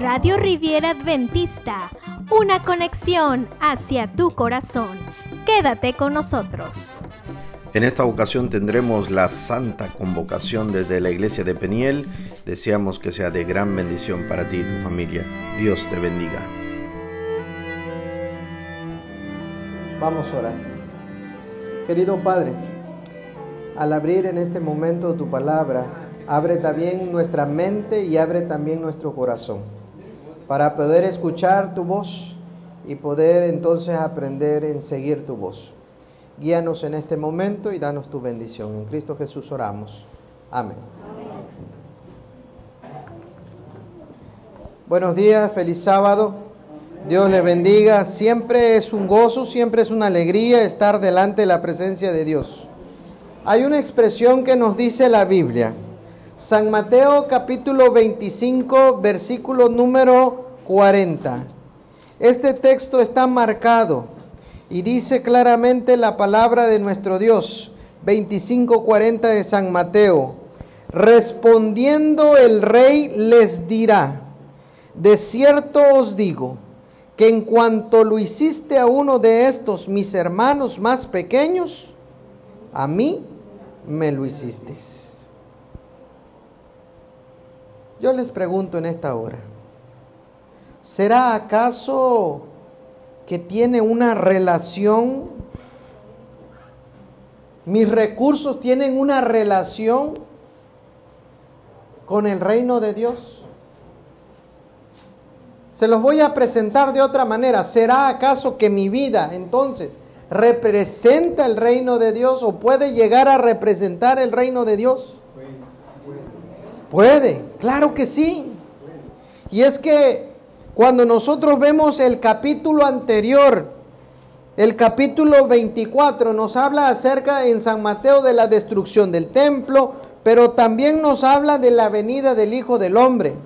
Radio Riviera Adventista, una conexión hacia tu corazón. Quédate con nosotros. En esta ocasión tendremos la santa convocación desde la iglesia de Peniel. Deseamos que sea de gran bendición para ti y tu familia. Dios te bendiga. Vamos a orar. Querido Padre, al abrir en este momento tu palabra, abre también nuestra mente y abre también nuestro corazón para poder escuchar tu voz y poder entonces aprender en seguir tu voz. Guíanos en este momento y danos tu bendición. En Cristo Jesús oramos. Amén. Buenos días, feliz sábado. Dios les bendiga. Siempre es un gozo, siempre es una alegría estar delante de la presencia de Dios. Hay una expresión que nos dice la Biblia. San Mateo capítulo 25, versículo número 40. Este texto está marcado y dice claramente la palabra de nuestro Dios, 25:40 de San Mateo. Respondiendo el rey les dirá, de cierto os digo, que en cuanto lo hiciste a uno de estos mis hermanos más pequeños, a mí me lo hiciste. Yo les pregunto en esta hora, ¿será acaso que tiene una relación, mis recursos tienen una relación con el reino de Dios? Se los voy a presentar de otra manera. ¿Será acaso que mi vida entonces representa el reino de Dios o puede llegar a representar el reino de Dios? Puede, claro que sí. Y es que cuando nosotros vemos el capítulo anterior, el capítulo 24 nos habla acerca en San Mateo de la destrucción del templo, pero también nos habla de la venida del Hijo del Hombre,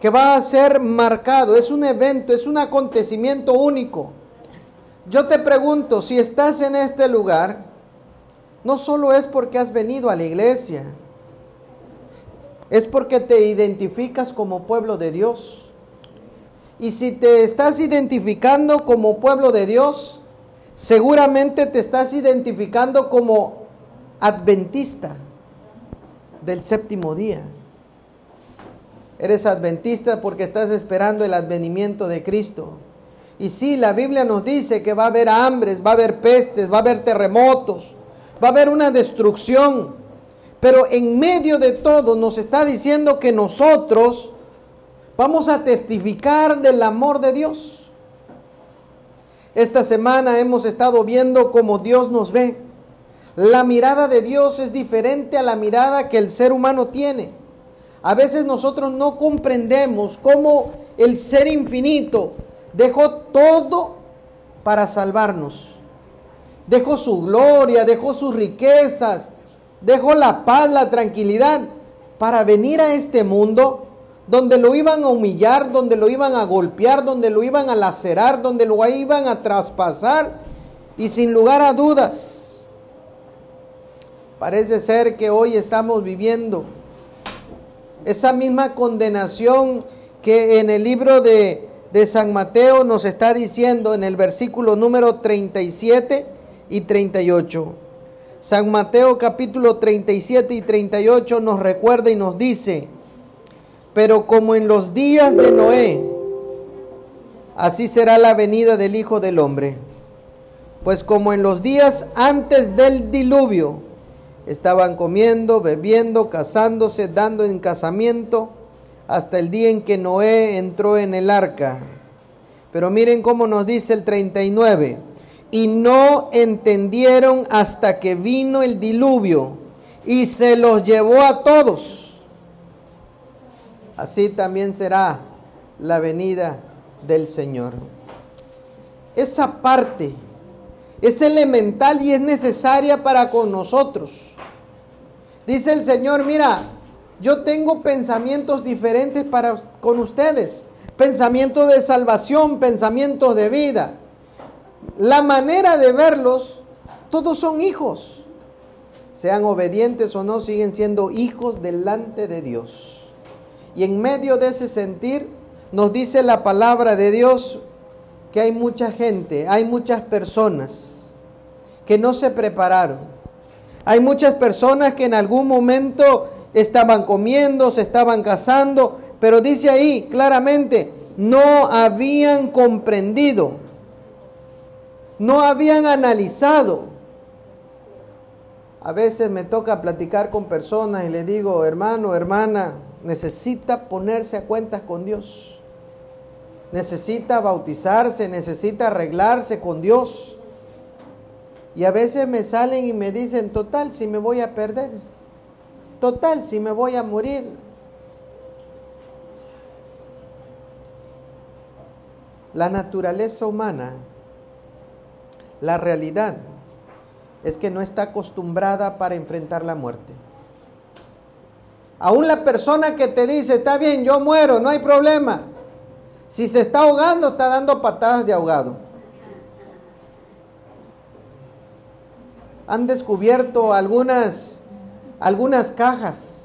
que va a ser marcado, es un evento, es un acontecimiento único. Yo te pregunto, si estás en este lugar, no solo es porque has venido a la iglesia, es porque te identificas como pueblo de Dios. Y si te estás identificando como pueblo de Dios, seguramente te estás identificando como adventista del séptimo día. Eres adventista porque estás esperando el advenimiento de Cristo. Y sí, la Biblia nos dice que va a haber hambres, va a haber pestes, va a haber terremotos, va a haber una destrucción. Pero en medio de todo nos está diciendo que nosotros Vamos a testificar del amor de Dios. Esta semana hemos estado viendo cómo Dios nos ve. La mirada de Dios es diferente a la mirada que el ser humano tiene. A veces nosotros no comprendemos cómo el ser infinito dejó todo para salvarnos. Dejó su gloria, dejó sus riquezas, dejó la paz, la tranquilidad para venir a este mundo donde lo iban a humillar, donde lo iban a golpear, donde lo iban a lacerar, donde lo iban a traspasar y sin lugar a dudas. Parece ser que hoy estamos viviendo esa misma condenación que en el libro de, de San Mateo nos está diciendo en el versículo número 37 y 38. San Mateo capítulo 37 y 38 nos recuerda y nos dice, pero como en los días de Noé, así será la venida del Hijo del Hombre. Pues como en los días antes del diluvio, estaban comiendo, bebiendo, casándose, dando en casamiento, hasta el día en que Noé entró en el arca. Pero miren cómo nos dice el 39. Y no entendieron hasta que vino el diluvio y se los llevó a todos así también será la venida del Señor. Esa parte es elemental y es necesaria para con nosotros. Dice el Señor, mira, yo tengo pensamientos diferentes para con ustedes, pensamientos de salvación, pensamientos de vida. La manera de verlos, todos son hijos. sean obedientes o no, siguen siendo hijos delante de Dios. Y en medio de ese sentir, nos dice la palabra de Dios que hay mucha gente, hay muchas personas que no se prepararon. Hay muchas personas que en algún momento estaban comiendo, se estaban casando, pero dice ahí claramente, no habían comprendido, no habían analizado. A veces me toca platicar con personas y le digo, hermano, hermana, necesita ponerse a cuentas con Dios necesita bautizarse, necesita arreglarse con Dios. Y a veces me salen y me dicen, total, si me voy a perder, total, si me voy a morir. La naturaleza humana, la realidad, es que no está acostumbrada para enfrentar la muerte. Aún la persona que te dice, está bien, yo muero, no hay problema. Si se está ahogando, está dando patadas de ahogado. Han descubierto algunas, algunas cajas.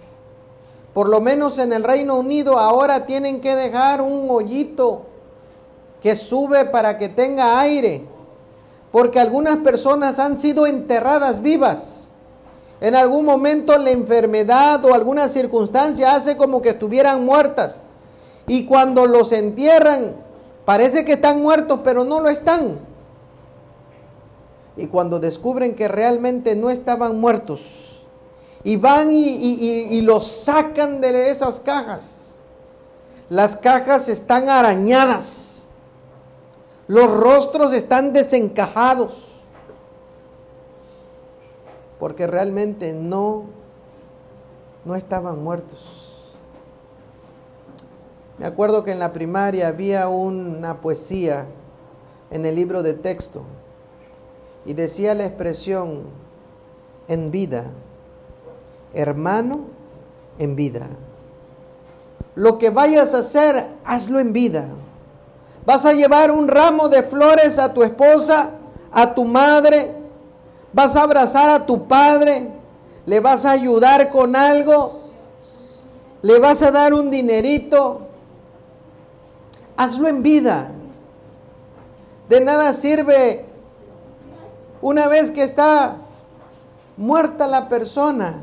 Por lo menos en el Reino Unido ahora tienen que dejar un hoyito que sube para que tenga aire. Porque algunas personas han sido enterradas vivas. En algún momento la enfermedad o alguna circunstancia hace como que estuvieran muertas. Y cuando los entierran, parece que están muertos, pero no lo están. Y cuando descubren que realmente no estaban muertos, y van y, los sacan de esas cajas, las cajas están arañadas, los rostros están desencajados, porque realmente no, no estaban muertos. Me acuerdo que en la primaria había una poesía en el libro de texto y decía la expresión en vida, hermano en vida. Lo que vayas a hacer, hazlo en vida. Vas a llevar un ramo de flores a tu esposa, a tu madre, vas a abrazar a tu padre, le vas a ayudar con algo, le vas a dar un dinerito, hazlo en vida. De nada sirve una vez que está muerta la persona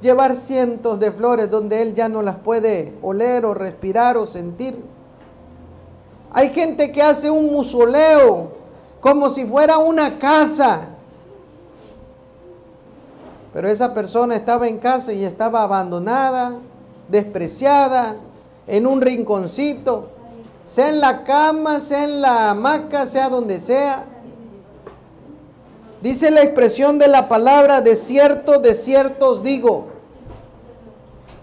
llevar cientos de flores donde él ya no las puede oler o respirar o sentir. Hay gente que hace un musoleo como si fuera una casa. Pero esa persona estaba en casa y estaba abandonada, despreciada, en un rinconcito sea en la cama, sea en la hamaca, sea donde sea. Dice la expresión de la palabra, de cierto, de cierto os digo,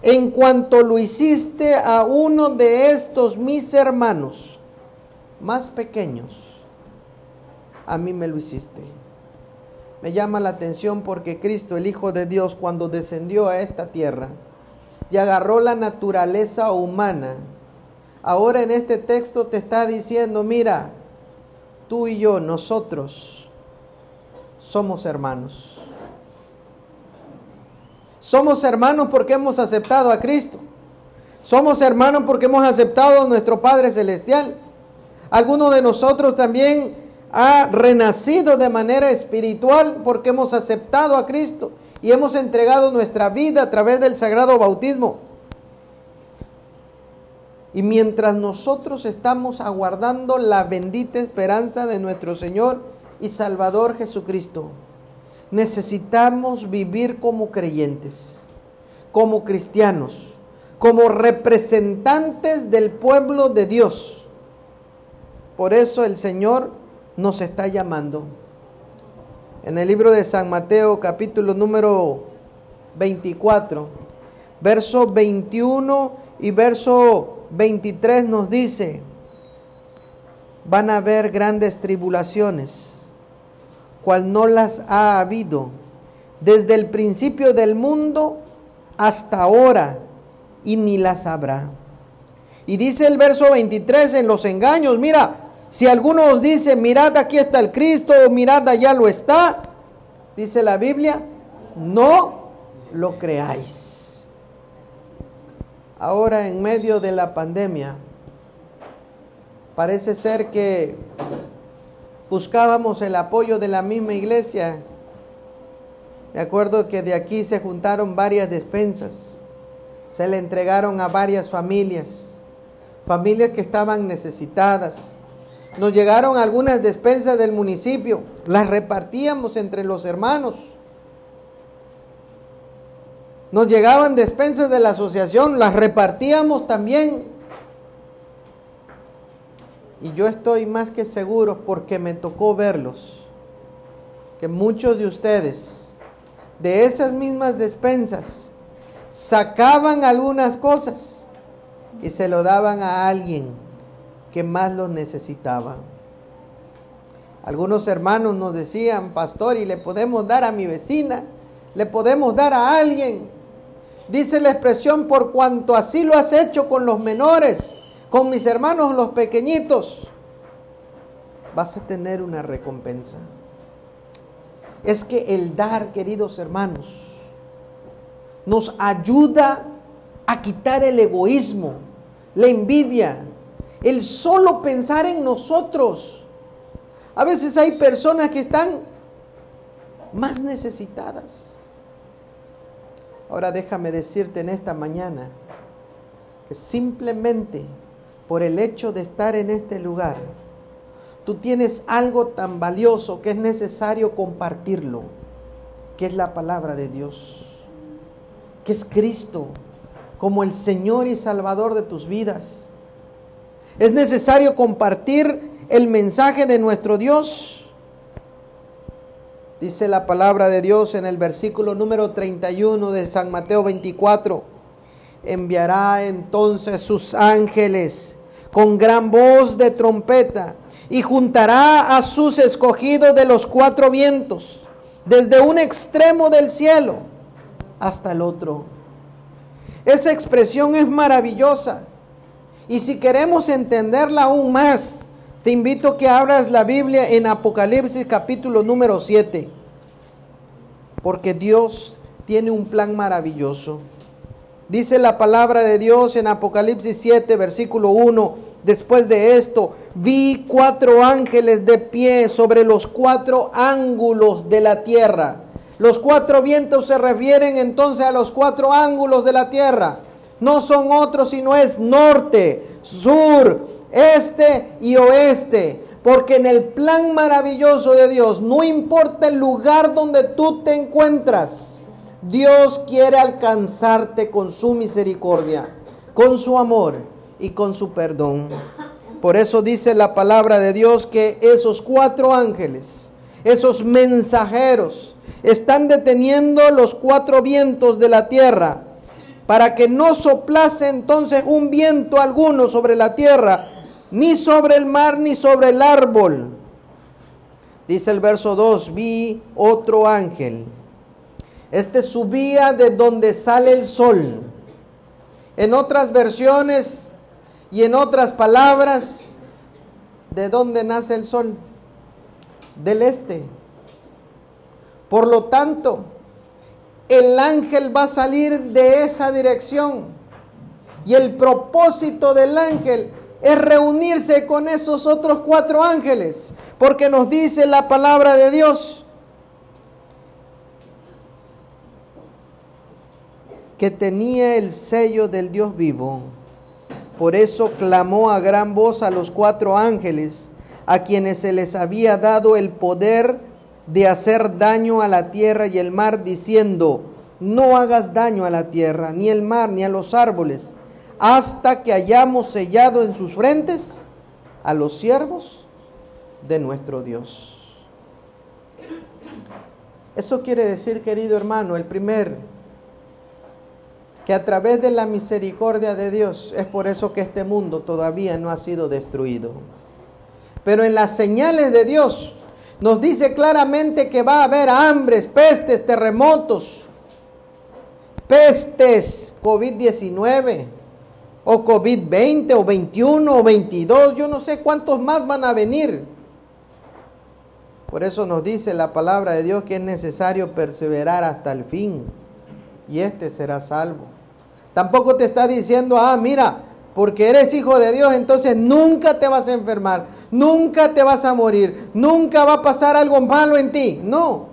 en cuanto lo hiciste a uno de estos mis hermanos más pequeños, a mí me lo hiciste. Me llama la atención porque Cristo, el Hijo de Dios, cuando descendió a esta tierra y agarró la naturaleza humana, Ahora en este texto te está diciendo, mira, tú y yo, nosotros somos hermanos. Somos hermanos porque hemos aceptado a Cristo. Somos hermanos porque hemos aceptado a nuestro Padre Celestial. Alguno de nosotros también ha renacido de manera espiritual porque hemos aceptado a Cristo y hemos entregado nuestra vida a través del sagrado bautismo. Y mientras nosotros estamos aguardando la bendita esperanza de nuestro Señor y Salvador Jesucristo, necesitamos vivir como creyentes, como cristianos, como representantes del pueblo de Dios. Por eso el Señor nos está llamando. En el libro de San Mateo capítulo número 24, verso 21 y verso 23 nos dice, van a haber grandes tribulaciones, cual no las ha habido desde el principio del mundo hasta ahora, y ni las habrá. Y dice el verso 23 en los engaños, mira, si alguno os dice, mirad aquí está el Cristo, o mirad allá lo está, dice la Biblia, no lo creáis. Ahora en medio de la pandemia, parece ser que buscábamos el apoyo de la misma iglesia. Me acuerdo que de aquí se juntaron varias despensas, se le entregaron a varias familias, familias que estaban necesitadas. Nos llegaron algunas despensas del municipio, las repartíamos entre los hermanos. Nos llegaban despensas de la asociación, las repartíamos también. Y yo estoy más que seguro porque me tocó verlos, que muchos de ustedes de esas mismas despensas sacaban algunas cosas y se lo daban a alguien que más lo necesitaba. Algunos hermanos nos decían, pastor, y le podemos dar a mi vecina, le podemos dar a alguien. Dice la expresión, por cuanto así lo has hecho con los menores, con mis hermanos los pequeñitos, vas a tener una recompensa. Es que el dar, queridos hermanos, nos ayuda a quitar el egoísmo, la envidia, el solo pensar en nosotros. A veces hay personas que están más necesitadas. Ahora déjame decirte en esta mañana que simplemente por el hecho de estar en este lugar, tú tienes algo tan valioso que es necesario compartirlo, que es la palabra de Dios, que es Cristo como el Señor y Salvador de tus vidas. Es necesario compartir el mensaje de nuestro Dios. Dice la palabra de Dios en el versículo número 31 de San Mateo 24. Enviará entonces sus ángeles con gran voz de trompeta y juntará a sus escogidos de los cuatro vientos, desde un extremo del cielo hasta el otro. Esa expresión es maravillosa y si queremos entenderla aún más, te invito a que abras la Biblia en Apocalipsis capítulo número 7, porque Dios tiene un plan maravilloso. Dice la palabra de Dios en Apocalipsis 7, versículo 1, después de esto, vi cuatro ángeles de pie sobre los cuatro ángulos de la tierra. Los cuatro vientos se refieren entonces a los cuatro ángulos de la tierra no son otros sino es norte, sur, este y oeste. Porque en el plan maravilloso de Dios, no importa el lugar donde tú te encuentras, Dios quiere alcanzarte con su misericordia, con su amor y con su perdón. Por eso dice la palabra de Dios que esos cuatro ángeles, esos mensajeros, están deteniendo los cuatro vientos de la tierra para que no soplase entonces un viento alguno sobre la tierra, ni sobre el mar, ni sobre el árbol. Dice el verso 2, vi otro ángel. Este subía de donde sale el sol. En otras versiones y en otras palabras, ¿de dónde nace el sol? Del este. Por lo tanto, el ángel va a salir de esa dirección. Y el propósito del ángel es reunirse con esos otros cuatro ángeles, porque nos dice la palabra de Dios que tenía el sello del Dios vivo. Por eso clamó a gran voz a los cuatro ángeles, a quienes se les había dado el poder de hacer daño a la tierra y el mar, diciendo, no hagas daño a la tierra, ni el mar, ni a los árboles, hasta que hayamos sellado en sus frentes a los siervos de nuestro Dios. Eso quiere decir, querido hermano, el primer, que a través de la misericordia de Dios es por eso que este mundo todavía no ha sido destruido. Pero en las señales de Dios nos dice claramente que va a haber hambres, pestes, terremotos, pestes, COVID-19 o COVID-20 o 21 o 22, yo no sé cuántos más van a venir. Por eso nos dice la palabra de Dios que es necesario perseverar hasta el fin y este será salvo. Tampoco te está diciendo, ah, mira, porque eres hijo de Dios, entonces nunca te vas a enfermar, nunca te vas a morir, nunca va a pasar algo malo en ti. No.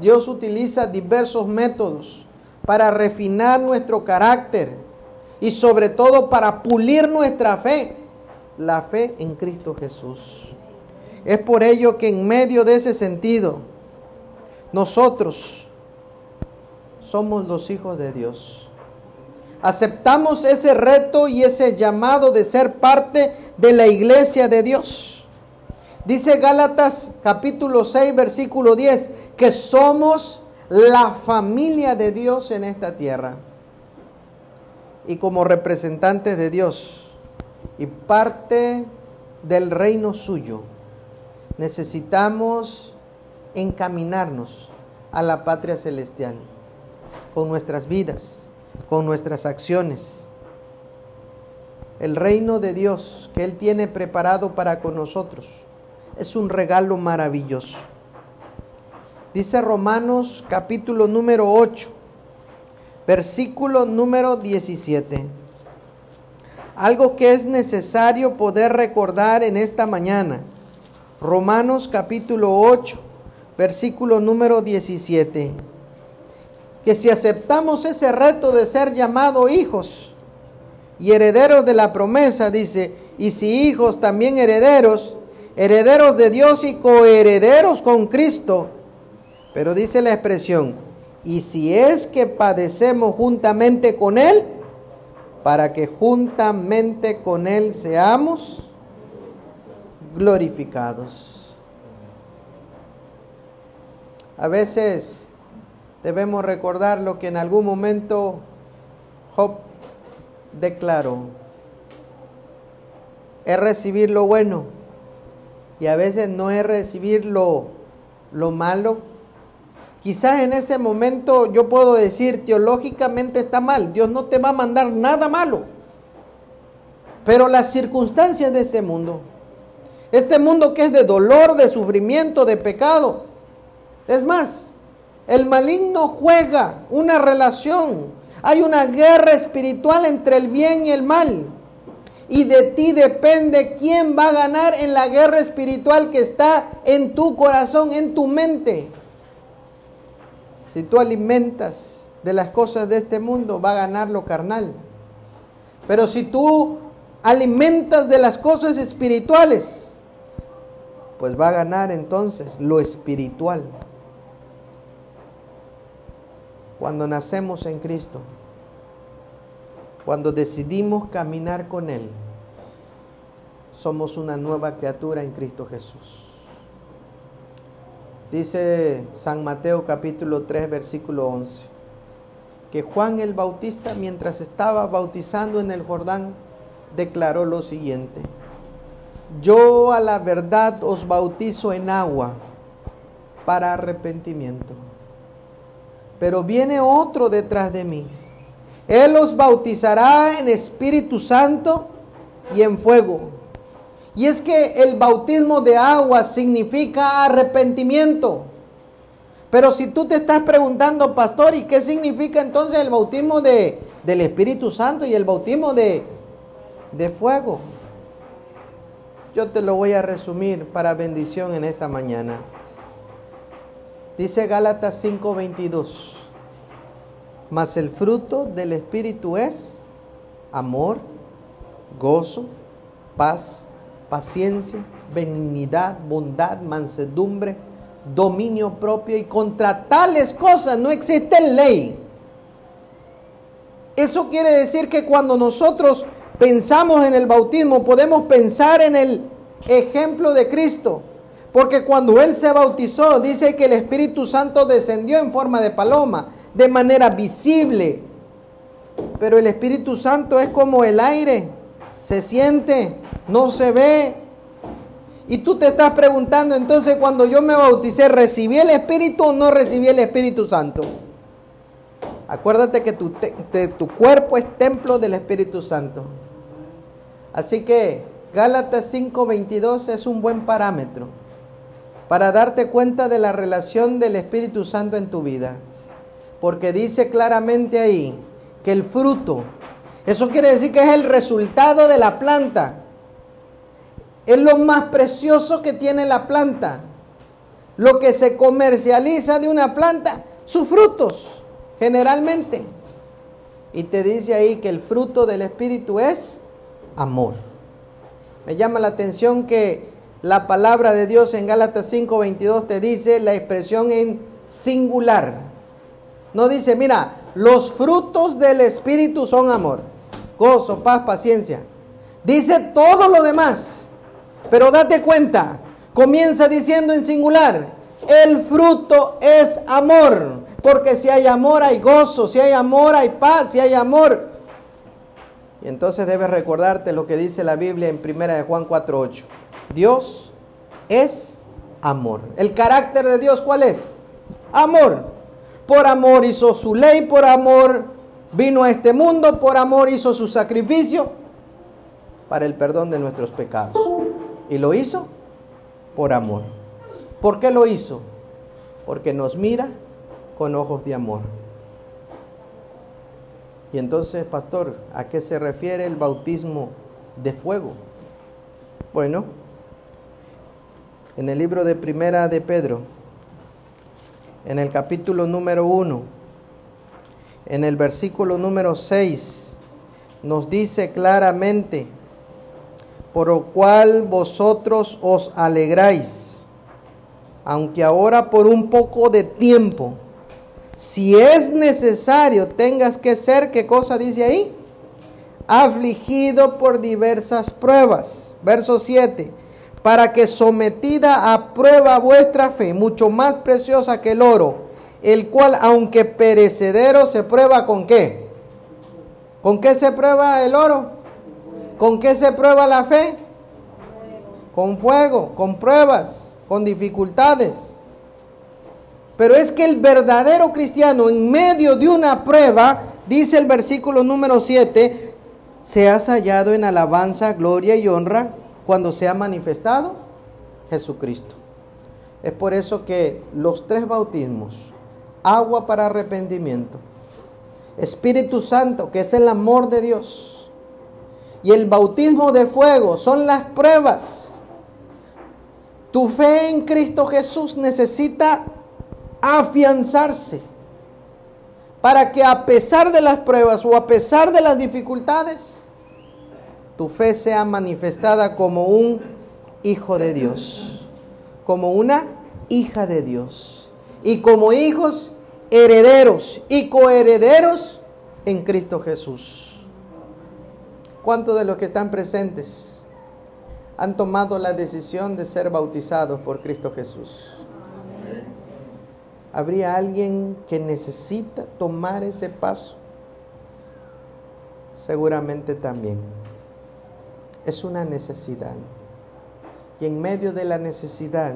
Dios utiliza diversos métodos para refinar nuestro carácter y sobre todo para pulir nuestra fe, la fe en Cristo Jesús. Es por ello que en medio de ese sentido, nosotros somos los hijos de Dios. Aceptamos ese reto y ese llamado de ser parte de la iglesia de Dios. Dice Gálatas capítulo 6 versículo 10 que somos la familia de Dios en esta tierra. Y como representantes de Dios y parte del reino suyo, necesitamos encaminarnos a la patria celestial con nuestras vidas, con nuestras acciones. El reino de Dios que Él tiene preparado para con nosotros es un regalo maravilloso. Dice Romanos capítulo número 8, versículo número 17. Algo que es necesario poder recordar en esta mañana. Romanos capítulo 8, versículo número 17 que si aceptamos ese reto de ser llamados hijos y herederos de la promesa, dice, y si hijos también herederos, herederos de Dios y coherederos con Cristo, pero dice la expresión, y si es que padecemos juntamente con Él, para que juntamente con Él seamos glorificados. A veces debemos recordar lo que en algún momento Job declaró. Es recibir lo bueno y a veces no es recibir lo, lo malo. Quizás en ese momento yo puedo decir teológicamente está mal, Dios no te va a mandar nada malo. Pero las circunstancias de este mundo, este mundo que es de dolor, de sufrimiento, de pecado, es más, el maligno juega una relación. Hay una guerra espiritual entre el bien y el mal. Y de ti depende quién va a ganar en la guerra espiritual que está en tu corazón, en tu mente. Si tú alimentas de las cosas de este mundo, va a ganar lo carnal. Pero si tú alimentas de las cosas espirituales, pues va a ganar entonces lo espiritual cuando nacemos en Cristo, cuando decidimos caminar con Él, somos una nueva criatura en Cristo Jesús. Dice San Mateo capítulo 3 versículo 11, que Juan el Bautista mientras estaba bautizando en el Jordán, declaró lo siguiente, yo a la verdad os bautizo en agua para arrepentimiento pero viene otro detrás de mí. Él los bautizará en Espíritu Santo y en fuego. Y es que el bautismo de agua significa arrepentimiento. Pero si tú te estás preguntando, pastor, ¿y qué significa entonces el bautismo de, del Espíritu Santo y el bautismo de, de fuego? Yo te lo voy a resumir para bendición en esta mañana. Dice Gálatas 5:22, mas el fruto del Espíritu es amor, gozo, paz, paciencia, benignidad, bondad, mansedumbre, dominio propio y contra tales cosas no existe ley. Eso quiere decir que cuando nosotros pensamos en el bautismo podemos pensar en el ejemplo de Cristo. Porque cuando Él se bautizó, dice que el Espíritu Santo descendió en forma de paloma, de manera visible. Pero el Espíritu Santo es como el aire, se siente, no se ve. Y tú te estás preguntando entonces cuando yo me bauticé, ¿recibí el Espíritu o no recibí el Espíritu Santo? Acuérdate que tu, tu cuerpo es templo del Espíritu Santo. Así que Gálatas 5:22 es un buen parámetro para darte cuenta de la relación del Espíritu Santo en tu vida. Porque dice claramente ahí que el fruto, eso quiere decir que es el resultado de la planta. Es lo más precioso que tiene la planta. Lo que se comercializa de una planta, sus frutos, generalmente. Y te dice ahí que el fruto del Espíritu es amor. Me llama la atención que la palabra de Dios en Gálatas 5:22 te dice la expresión en singular. No dice, mira, los frutos del Espíritu son amor, gozo, paz, paciencia. Dice todo lo demás. Pero date cuenta, comienza diciendo en singular, el fruto es amor. Porque si hay amor hay gozo, si hay amor hay paz, si hay amor. Y entonces debes recordarte lo que dice la Biblia en 1 de Juan 4:8. Dios es amor. ¿El carácter de Dios cuál es? Amor. Por amor hizo su ley, por amor vino a este mundo, por amor hizo su sacrificio para el perdón de nuestros pecados. Y lo hizo por amor. ¿Por qué lo hizo? Porque nos mira con ojos de amor. Y entonces, pastor, ¿a qué se refiere el bautismo de fuego? Bueno, en el libro de Primera de Pedro, en el capítulo número 1, en el versículo número 6, nos dice claramente, por lo cual vosotros os alegráis, aunque ahora por un poco de tiempo, si es necesario, tengas que ser, ¿qué cosa dice ahí? Afligido por diversas pruebas. Verso 7. Para que sometida a prueba vuestra fe, mucho más preciosa que el oro, el cual, aunque perecedero, se prueba con qué? ¿Con qué se prueba el oro? ¿Con qué se prueba la fe? Con fuego, con pruebas, con dificultades. Pero es que el verdadero cristiano en medio de una prueba, dice el versículo número 7, se ha hallado en alabanza, gloria y honra cuando se ha manifestado Jesucristo. Es por eso que los tres bautismos, agua para arrepentimiento, Espíritu Santo, que es el amor de Dios, y el bautismo de fuego son las pruebas. Tu fe en Cristo Jesús necesita afianzarse para que a pesar de las pruebas o a pesar de las dificultades, tu fe sea manifestada como un hijo de Dios, como una hija de Dios y como hijos herederos y coherederos en Cristo Jesús. ¿Cuántos de los que están presentes han tomado la decisión de ser bautizados por Cristo Jesús? ¿Habría alguien que necesita tomar ese paso? Seguramente también. Es una necesidad. Y en medio de la necesidad,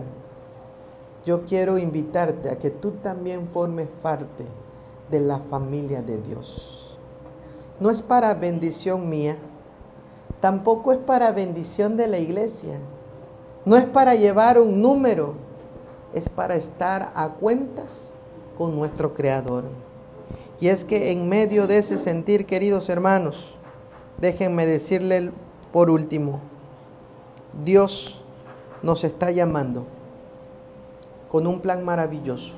yo quiero invitarte a que tú también formes parte de la familia de Dios. No es para bendición mía, tampoco es para bendición de la iglesia, no es para llevar un número, es para estar a cuentas con nuestro Creador. Y es que en medio de ese sentir, queridos hermanos, déjenme decirle por último, Dios nos está llamando con un plan maravilloso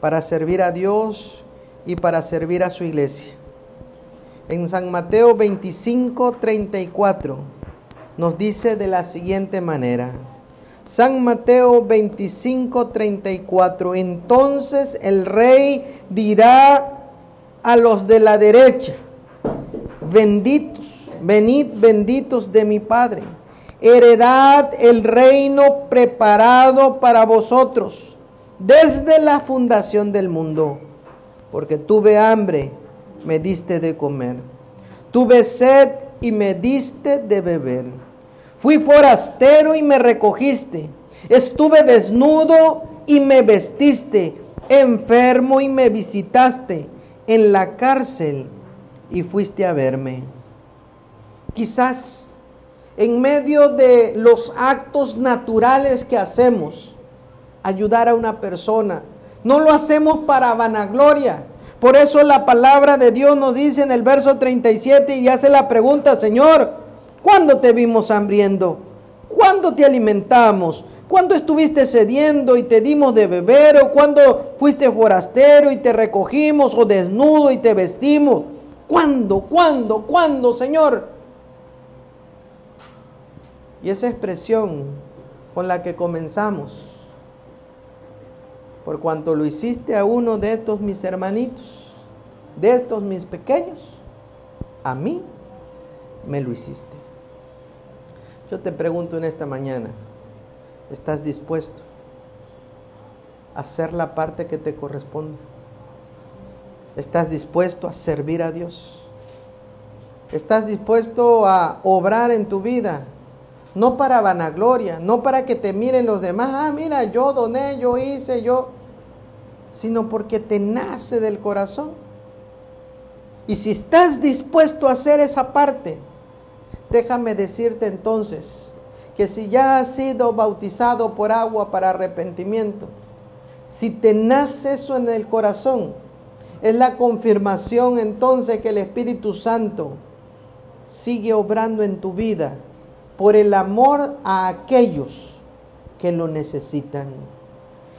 para servir a Dios y para servir a su iglesia. En San Mateo 25, 34 nos dice de la siguiente manera, San Mateo 25, 34. Entonces el rey dirá a los de la derecha, benditos, venid benditos de mi Padre, heredad el reino preparado para vosotros desde la fundación del mundo, porque tuve hambre, me diste de comer, tuve sed y me diste de beber Fui forastero y me recogiste. Estuve desnudo y me vestiste. Enfermo y me visitaste. En la cárcel y fuiste a verme. Quizás en medio de los actos naturales que hacemos, ayudar a una persona. No lo hacemos para vanagloria. Por eso la palabra de Dios nos dice en el verso 37 y hace la pregunta, Señor, ¿cuándo te vimos hambriendo? ¿Cuándo te alimentamos? ¿Cuándo estuviste sediendo y te dimos de beber? ¿O cuándo fuiste forastero y te recogimos? ¿O desnudo y te vestimos? ¿Cuándo? ¿Cuándo? ¿Cuándo, Señor? Y esa expresión con la que comenzamos, por cuanto lo hiciste a uno de estos mis hermanitos, de estos mis pequeños, a mí me lo hiciste. Yo te pregunto en esta mañana, ¿estás dispuesto a hacer la parte que te corresponde? ¿Estás dispuesto a servir a Dios? ¿Estás dispuesto a obrar en tu vida? No para vanagloria, no para que te miren los demás, ah, mira, yo doné, yo hice, yo, sino porque te nace del corazón. Y si estás dispuesto a hacer esa parte, Déjame decirte entonces que si ya has sido bautizado por agua para arrepentimiento, si te nace eso en el corazón, es la confirmación entonces que el Espíritu Santo sigue obrando en tu vida por el amor a aquellos que lo necesitan.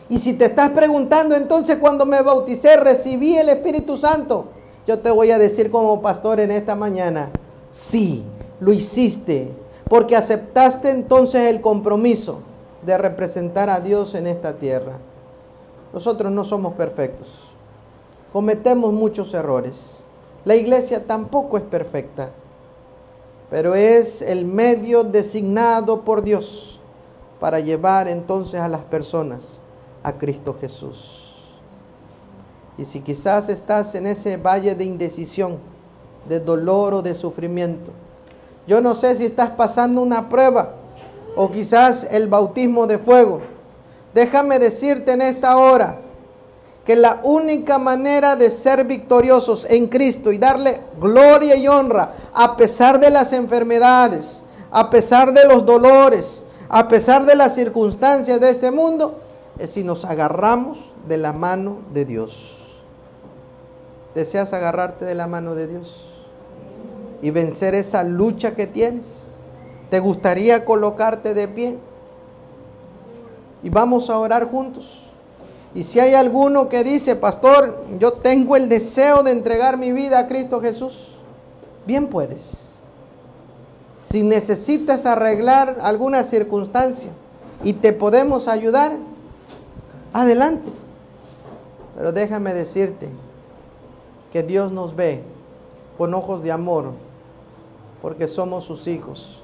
Y si te estás preguntando entonces cuando me bauticé, recibí el Espíritu Santo, yo te voy a decir como pastor en esta mañana, sí, lo hiciste porque aceptaste entonces el compromiso de representar a Dios en esta tierra. Nosotros no somos perfectos, cometemos muchos errores. La iglesia tampoco es perfecta, pero es el medio designado por Dios para llevar entonces a las personas a Cristo Jesús. Y si quizás estás en ese valle de indecisión, de dolor o de sufrimiento, yo no sé si estás pasando una prueba o quizás el bautismo de fuego. Déjame decirte en esta hora que la única manera de ser victoriosos en Cristo y darle gloria y honra a pesar de las enfermedades, a pesar de los dolores, a pesar de las circunstancias de este mundo, es si nos agarramos de la mano de Dios. ¿Deseas agarrarte de la mano de Dios? y vencer esa lucha que tienes? ¿Te gustaría colocarte de pie? Y vamos a orar juntos. Y si hay alguno que dice, pastor, yo tengo el deseo de entregar mi vida a Cristo Jesús, bien puedes. Si necesitas arreglar alguna circunstancia y te podemos ayudar, adelante. Pero déjame decirte que Dios nos ve con ojos de amor porque somos sus hijos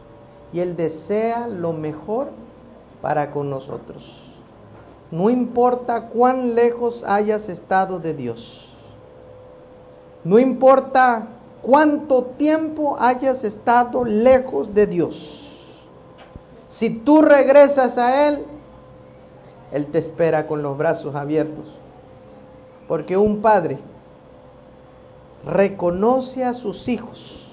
y Él desea lo mejor para con nosotros. No importa cuán lejos hayas estado de Dios. No importa cuánto tiempo hayas estado lejos de Dios. Si tú regresas a Él, Él te espera con los brazos abiertos. Porque un padre reconoce a sus hijos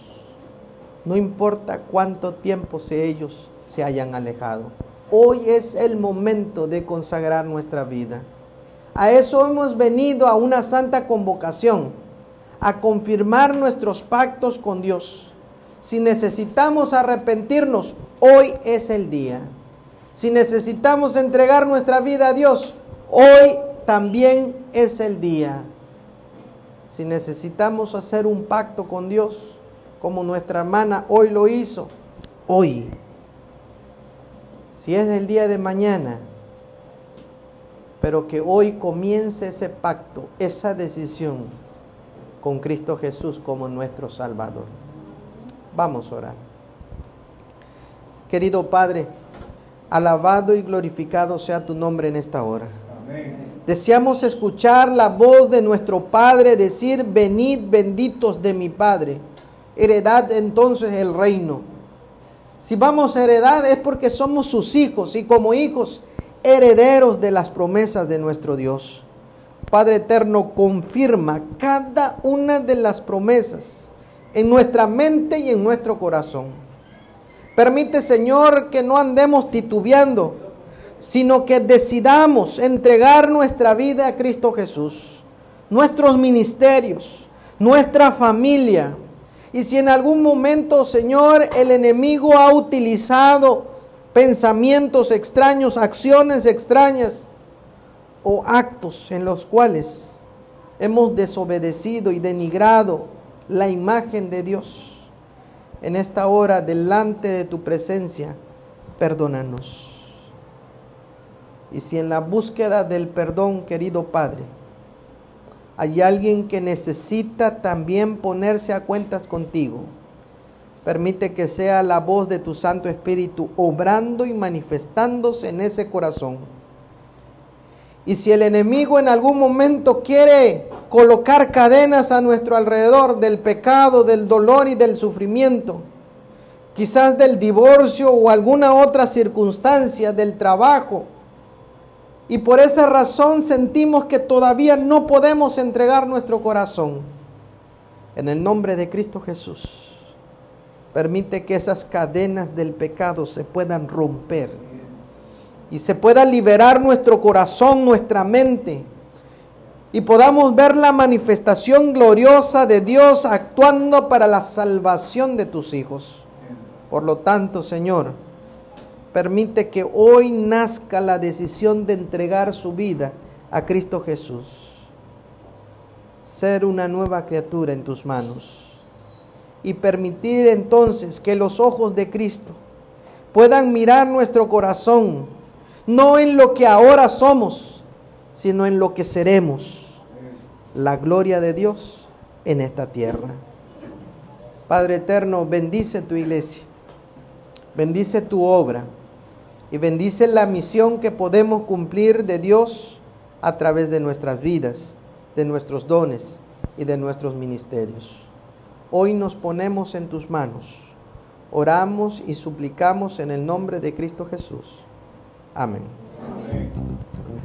no importa cuánto tiempo se ellos se hayan alejado. Hoy es el momento de consagrar nuestra vida. A eso hemos venido a una santa convocación, a confirmar nuestros pactos con Dios. Si necesitamos arrepentirnos, hoy es el día. Si necesitamos entregar nuestra vida a Dios, hoy también es el día. Si necesitamos hacer un pacto con Dios, como nuestra hermana hoy lo hizo, hoy. Si es el día de mañana, pero que hoy comience ese pacto, esa decisión con Cristo Jesús como nuestro Salvador. Vamos a orar. Querido Padre, alabado y glorificado sea tu nombre en esta hora. Deseamos escuchar la voz de nuestro Padre decir, venid benditos de mi Padre heredad entonces el reino. Si vamos a heredar es porque somos sus hijos y como hijos herederos de las promesas de nuestro Dios. Padre eterno, confirma cada una de las promesas en nuestra mente y en nuestro corazón. Permite, Señor, que no andemos titubeando, sino que decidamos entregar nuestra vida a Cristo Jesús, nuestros ministerios, nuestra familia. Y si en algún momento, Señor, el enemigo ha utilizado pensamientos extraños, acciones extrañas o actos en los cuales hemos desobedecido y denigrado la imagen de Dios, en esta hora delante de tu presencia, perdónanos. Y si en la búsqueda del perdón, querido Padre, hay alguien que necesita también ponerse a cuentas contigo, permite que sea la voz de tu Santo Espíritu obrando y manifestándose en ese corazón. Y si el enemigo en algún momento quiere colocar cadenas a nuestro alrededor del pecado, del dolor y del sufrimiento, quizás del divorcio o alguna otra circunstancia del trabajo, y por esa razón sentimos que todavía no podemos entregar nuestro corazón. En el nombre de Cristo Jesús, permite que esas cadenas del pecado se puedan romper y se pueda liberar nuestro corazón, nuestra mente, y podamos ver la manifestación gloriosa de Dios actuando para la salvación de tus hijos. Por lo tanto, Señor, permite que hoy nazca la decisión de entregar su vida a Cristo Jesús. Ser una nueva criatura en tus manos. Y permitir entonces que los ojos de Cristo puedan mirar nuestro corazón, no en lo que ahora somos, sino en lo que seremos. La gloria de Dios en esta tierra. Padre eterno, bendice tu iglesia, bendice tu obra y bendice la misión que podemos cumplir de Dios a través de nuestras vidas, de nuestros dones y de nuestros ministerios. Hoy nos ponemos en tus manos, oramos y suplicamos en el nombre de Cristo Jesús. Amén.